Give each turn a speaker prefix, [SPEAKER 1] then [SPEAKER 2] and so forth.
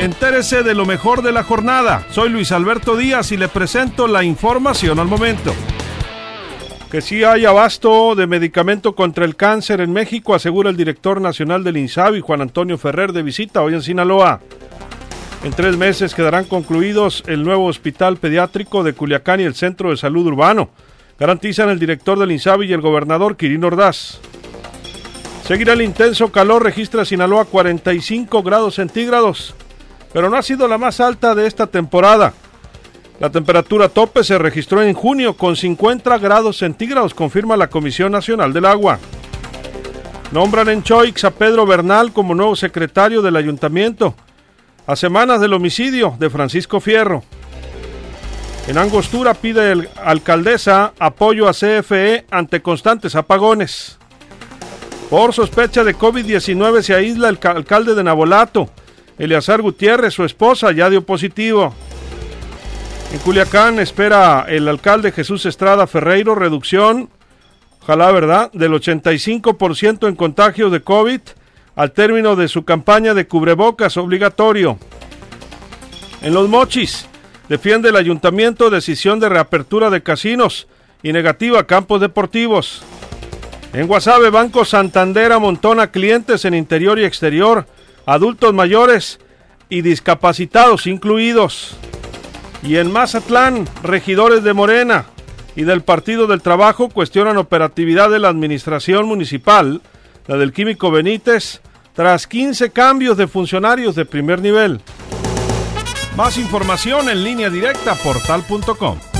[SPEAKER 1] Entérese de lo mejor de la jornada. Soy Luis Alberto Díaz y le presento la información al momento. Que sí hay abasto de medicamento contra el cáncer en México, asegura el director nacional del INSABI, Juan Antonio Ferrer, de visita hoy en Sinaloa. En tres meses quedarán concluidos el nuevo hospital pediátrico de Culiacán y el Centro de Salud Urbano. Garantizan el director del INSABI y el gobernador Quirino Ordaz. Seguirá el intenso calor, registra Sinaloa 45 grados centígrados pero no ha sido la más alta de esta temporada. La temperatura tope se registró en junio con 50 grados centígrados, confirma la Comisión Nacional del Agua. Nombran en Choix a Pedro Bernal como nuevo secretario del ayuntamiento, a semanas del homicidio de Francisco Fierro. En Angostura pide el alcaldesa apoyo a CFE ante constantes apagones. Por sospecha de COVID-19 se aísla el alcalde de Nabolato. Eleazar Gutiérrez, su esposa, ya dio positivo. En Culiacán espera el alcalde Jesús Estrada Ferreiro reducción, ojalá verdad, del 85% en contagios de COVID al término de su campaña de cubrebocas obligatorio. En Los Mochis, defiende el ayuntamiento decisión de reapertura de casinos y negativa campos deportivos. En Guasave, Banco Santander amontona clientes en interior y exterior adultos mayores y discapacitados incluidos. Y en Mazatlán, regidores de Morena y del Partido del Trabajo cuestionan operatividad de la administración municipal, la del Químico Benítez, tras 15 cambios de funcionarios de primer nivel. Más información en línea directa portal.com.